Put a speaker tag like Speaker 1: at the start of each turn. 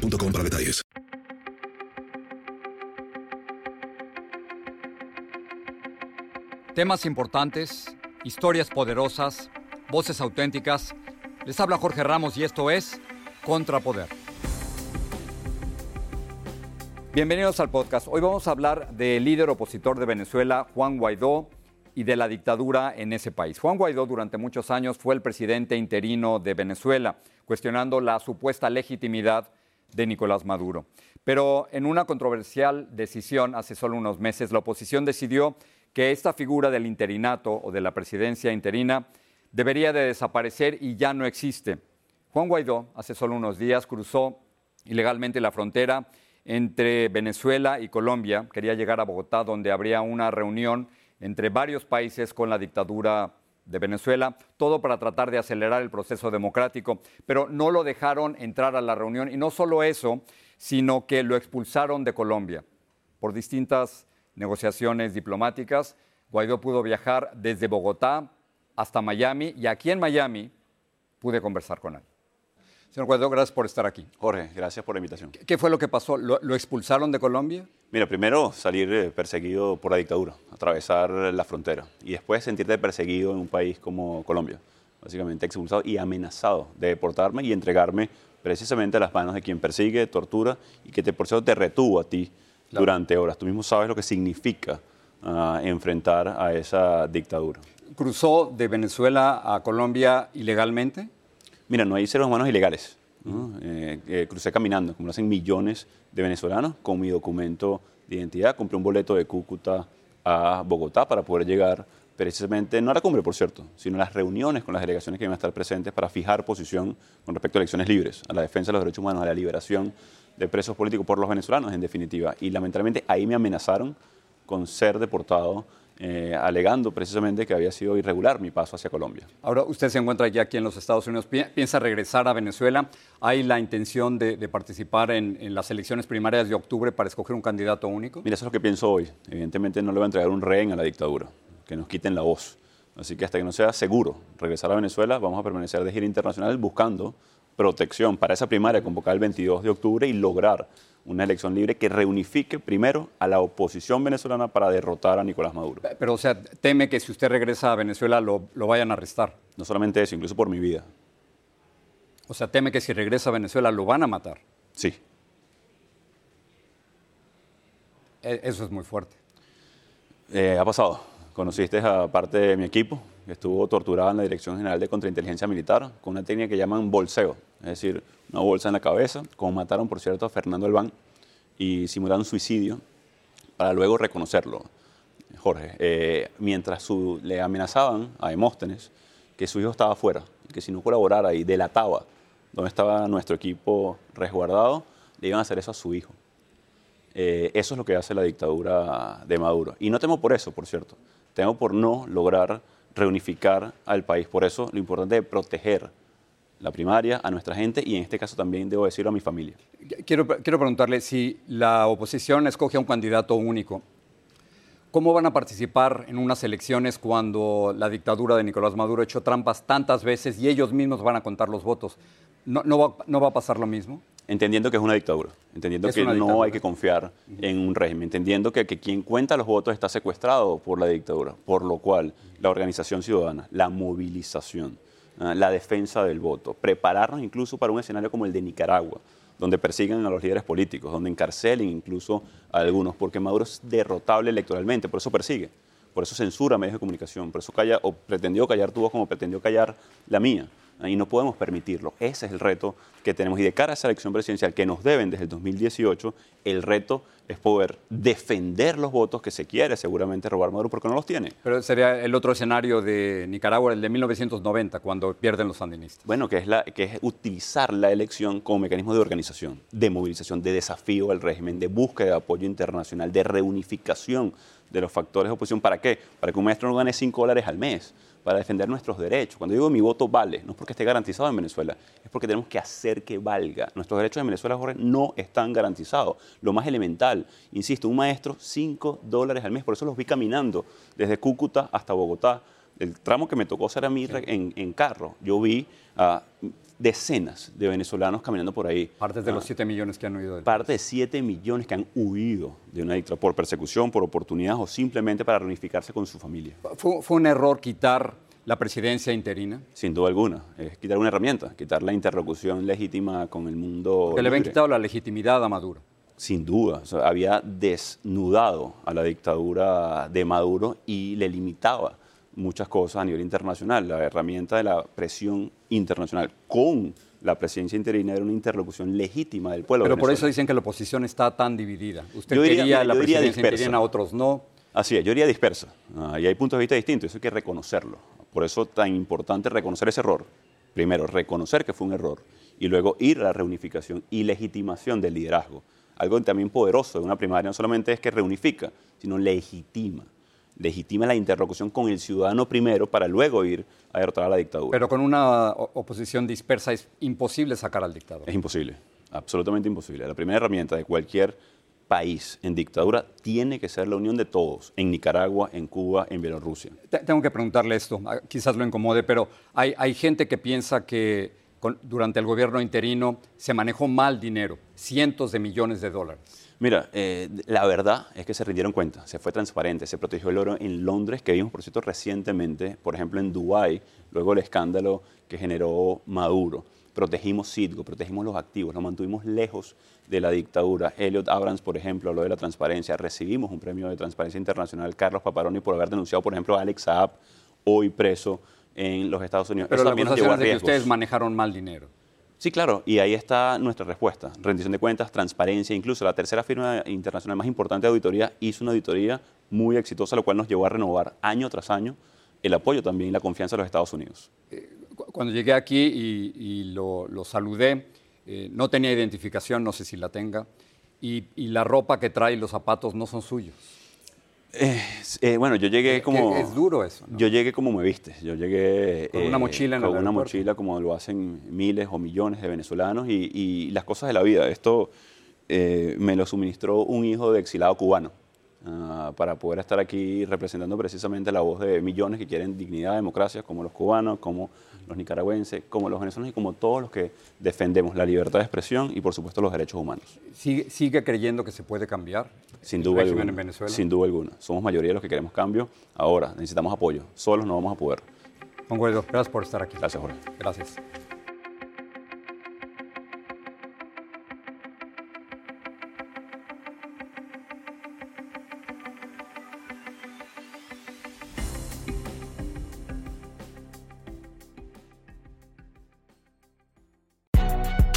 Speaker 1: boostmobile.com para detalles.
Speaker 2: Temas importantes, historias poderosas, voces auténticas. Les habla Jorge Ramos y esto es Contrapoder. Bienvenidos al podcast. Hoy vamos a hablar del líder opositor de Venezuela, Juan Guaidó, y de la dictadura en ese país. Juan Guaidó durante muchos años fue el presidente interino de Venezuela, cuestionando la supuesta legitimidad de Nicolás Maduro. Pero en una controversial decisión hace solo unos meses, la oposición decidió que esta figura del interinato o de la presidencia interina debería de desaparecer y ya no existe. Juan Guaidó hace solo unos días cruzó ilegalmente la frontera entre Venezuela y Colombia, quería llegar a Bogotá donde habría una reunión entre varios países con la dictadura de Venezuela, todo para tratar de acelerar el proceso democrático, pero no lo dejaron entrar a la reunión y no solo eso, sino que lo expulsaron de Colombia por distintas negociaciones diplomáticas. Guaidó pudo viajar desde Bogotá hasta Miami y aquí en Miami pude conversar con él. Señor Guaidó, gracias por estar aquí.
Speaker 3: Jorge, gracias por la invitación.
Speaker 2: ¿Qué fue lo que pasó? ¿Lo, expulsaron de Colombia?
Speaker 3: Mira, primero salir eh, perseguido por la dictadura, atravesar la frontera y después sentirte perseguido en un país como Colombia. Básicamente expulsado y amenazado de deportarme y entregarme precisamente a las manos de quien persigue, tortura y que te, por cierto te retuvo a ti durante horas. Tú mismo sabes lo que significa ah, enfrentar a esa dictadura.
Speaker 2: ¿Cruzó de Venezuela a Colombia ilegalmente?
Speaker 3: Mira, no hay seres humanos ilegales. Eh, eh, crucé caminando, como lo hacen millones de venezolanos, con mi documento de identidad. Compré un boleto de Cúcuta a Bogotá para poder llegar precisamente, no a la cumbre, por cierto, sino a las reuniones con las delegaciones que iban a estar presentes para fijar posición con respecto a elecciones libres, a la defensa de los derechos humanos, a la liberación de presos políticos por los venezolanos, en definitiva. Y lamentablemente ahí me amenazaron con ser deportado eh, alegando precisamente que había sido irregular mi paso hacia Colombia.
Speaker 2: Ahora, usted se encuentra ya aquí en los Estados Unidos, piensa regresar a Venezuela. ¿Hay la intención de, participar en, las elecciones primarias de octubre para escoger un candidato único?
Speaker 3: Mira, eso es lo que pienso hoy. Evidentemente no le voy a entregar un rehén a la dictadura, que nos quiten la voz. Así que hasta que no sea seguro regresar a Venezuela, vamos a permanecer de gira internacional buscando protección para esa primaria convocada el 22 de octubre y lograr una elección libre que reunifique primero a la oposición venezolana para derrotar a Nicolás Maduro.
Speaker 2: Pero, o sea, teme que si usted regresa a Venezuela lo, vayan a arrestar.
Speaker 3: No solamente eso, incluso por mi vida.
Speaker 2: O sea, teme que si regresa a Venezuela lo van a matar.
Speaker 3: Sí.
Speaker 2: E, eso es muy fuerte.
Speaker 3: Eh, ha pasado. Conociste a parte de mi equipo, que estuvo torturada en la Dirección General de Contrainteligencia Militar con una técnica que llaman bolseo, es decir, una bolsa en la cabeza, como mataron, por cierto, a Fernando Albán, y simularon suicidio para luego reconocerlo. Jorge, eh, mientras le amenazaban a Demóstenes que su hijo estaba afuera, que si no colaborara y delataba dónde estaba nuestro equipo resguardado, le iban a hacer eso a su hijo. Eh, eso es lo que hace la dictadura de Maduro. Y no temo por eso, por cierto. Temo por no lograr reunificar al país. Por eso lo importante es proteger la primaria, a nuestra gente y en este caso también debo decirlo a mi familia.
Speaker 2: Quiero, quiero preguntarle si la oposición escoge a un candidato único. ¿Cómo van a participar en unas elecciones cuando la dictadura de Nicolás Maduro ha hecho trampas tantas veces y ellos mismos van a contar los votos? ¿No, no, va, no va, a pasar lo mismo?
Speaker 3: Entendiendo que es una dictadura, entendiendo que no hay que confiar en un régimen, entendiendo que, que, quien cuenta los votos está secuestrado por la dictadura, por lo cual la organización ciudadana, la movilización, la defensa del voto, prepararnos incluso para un escenario como el de Nicaragua, donde persigan a los líderes políticos, donde encarcelen incluso a algunos, porque Maduro es derrotable electoralmente, por eso persigue, por eso censura medios de comunicación, por eso calla o pretendió callar tu voz como pretendió callar la mía. Y no podemos permitirlo. Ese es el reto que tenemos. Y de cara a esa elección presidencial que nos deben desde el 2018, el reto es poder defender los votos que se quiere seguramente robar Maduro porque no los tiene.
Speaker 2: Pero sería el otro escenario de Nicaragua, el de 1990, cuando pierden los sandinistas.
Speaker 3: Bueno, que es, la, que es utilizar la elección como mecanismo de organización, de movilización, de desafío al régimen, de búsqueda de apoyo internacional, de reunificación de los factores de oposición. ¿Para qué? Para que un maestro no gane 5 dólares al mes para defender nuestros derechos. Cuando digo mi voto vale, no es porque esté garantizado en Venezuela, es porque tenemos que hacer que valga. Nuestros derechos en Venezuela, Jorge, no están garantizados. Lo más elemental, insisto, un maestro, 5 dólares al mes, por eso los vi caminando desde Cúcuta hasta Bogotá. El tramo que me tocó ser a mí en, carro, yo vi a decenas de venezolanos caminando por ahí.
Speaker 2: Parte de los 7 ah, millones que han huido.
Speaker 3: Del parte de 7 millones que han huido de una dictadura por persecución, por oportunidad o simplemente para reunificarse con su familia.
Speaker 2: ¿Fue, un error quitar la presidencia interina?
Speaker 3: Sin duda alguna. Es quitar una herramienta, quitar la interlocución legítima con el mundo.
Speaker 2: Que le habían quitado la legitimidad a Maduro.
Speaker 3: Sin duda. había desnudado a la dictadura de Maduro y le limitaba muchas cosas a nivel internacional. La herramienta de la presión internacional con la presidencia interina era una interlocución legítima del pueblo.
Speaker 2: Pero por eso dicen que la oposición está tan dividida. Usted quería la presidencia interina, otros no.
Speaker 3: Así es, yo diría dispersa. Y hay puntos de vista distintos, eso hay que reconocerlo. Por eso es tan importante reconocer ese error. Primero, reconocer que fue un error y luego ir a la reunificación y legitimación del liderazgo. Algo también poderoso de una primaria no solamente es que reunifica, sino legitima legitima la interlocución con el ciudadano primero para luego ir a derrotar a la dictadura.
Speaker 2: Pero con una oposición dispersa es imposible sacar al dictador.
Speaker 3: Es imposible, absolutamente imposible. La primera herramienta de cualquier país en dictadura tiene que ser la unión de todos, en Nicaragua, en Cuba, en Bielorrusia.
Speaker 2: Tengo que preguntarle esto, ah, quizás lo incomode, pero hay, hay gente que piensa que durante el gobierno interino se manejó mal dinero, cientos de millones de dólares.
Speaker 3: Mira, eh, la verdad es que se rindieron cuenta, se fue transparente, se protegió el oro en Londres, que vimos, por cierto, recientemente, por ejemplo, en Dubái, luego el escándalo que generó Maduro. Protegimos Citgo, protegimos los activos, nos mantuvimos lejos de la dictadura. Elliot Abrams, por ejemplo, habló de la transparencia. Recibimos un premio de transparencia internacional, Carlos Paparoni, por haber denunciado, por ejemplo, a Alex Saab, hoy preso en los Estados Unidos.
Speaker 2: Pero Eso la acusación es de que ustedes manejaron mal dinero.
Speaker 3: Sí, claro, y ahí está nuestra respuesta. Rendición de cuentas, transparencia, incluso la tercera firma internacional más importante de auditoría hizo una auditoría muy exitosa, lo cual nos llevó a renovar año tras año el apoyo también y la confianza de los Estados Unidos. Eh,
Speaker 2: cuando llegué aquí y, lo, saludé, eh, no tenía identificación, no sé si la tenga, y, y la ropa que trae y los zapatos no son suyos.
Speaker 3: Eh, eh, bueno, yo llegué como...
Speaker 2: Es duro eso.
Speaker 3: Yo llegué como me viste. Yo llegué...
Speaker 2: Con una mochila en
Speaker 3: Con una mochila como lo hacen miles o millones de venezolanos y, las cosas de la vida. Esto eh, me lo suministró un hijo de exilado cubano. Ah, para poder estar aquí representando precisamente la voz de millones que quieren dignidad, democracia, como los cubanos, como los nicaragüenses, como los venezolanos y como todos los que defendemos la libertad de expresión y por supuesto los derechos humanos.
Speaker 2: ¿Sigue, creyendo que se puede cambiar
Speaker 3: sin duda alguna, en Venezuela? Sin duda alguna. Somos mayoría de los que queremos cambio. Ahora necesitamos apoyo. Solos no vamos a poder.
Speaker 2: Juan Guaido, gracias por estar aquí.
Speaker 3: Gracias, Jorge.
Speaker 2: Gracias.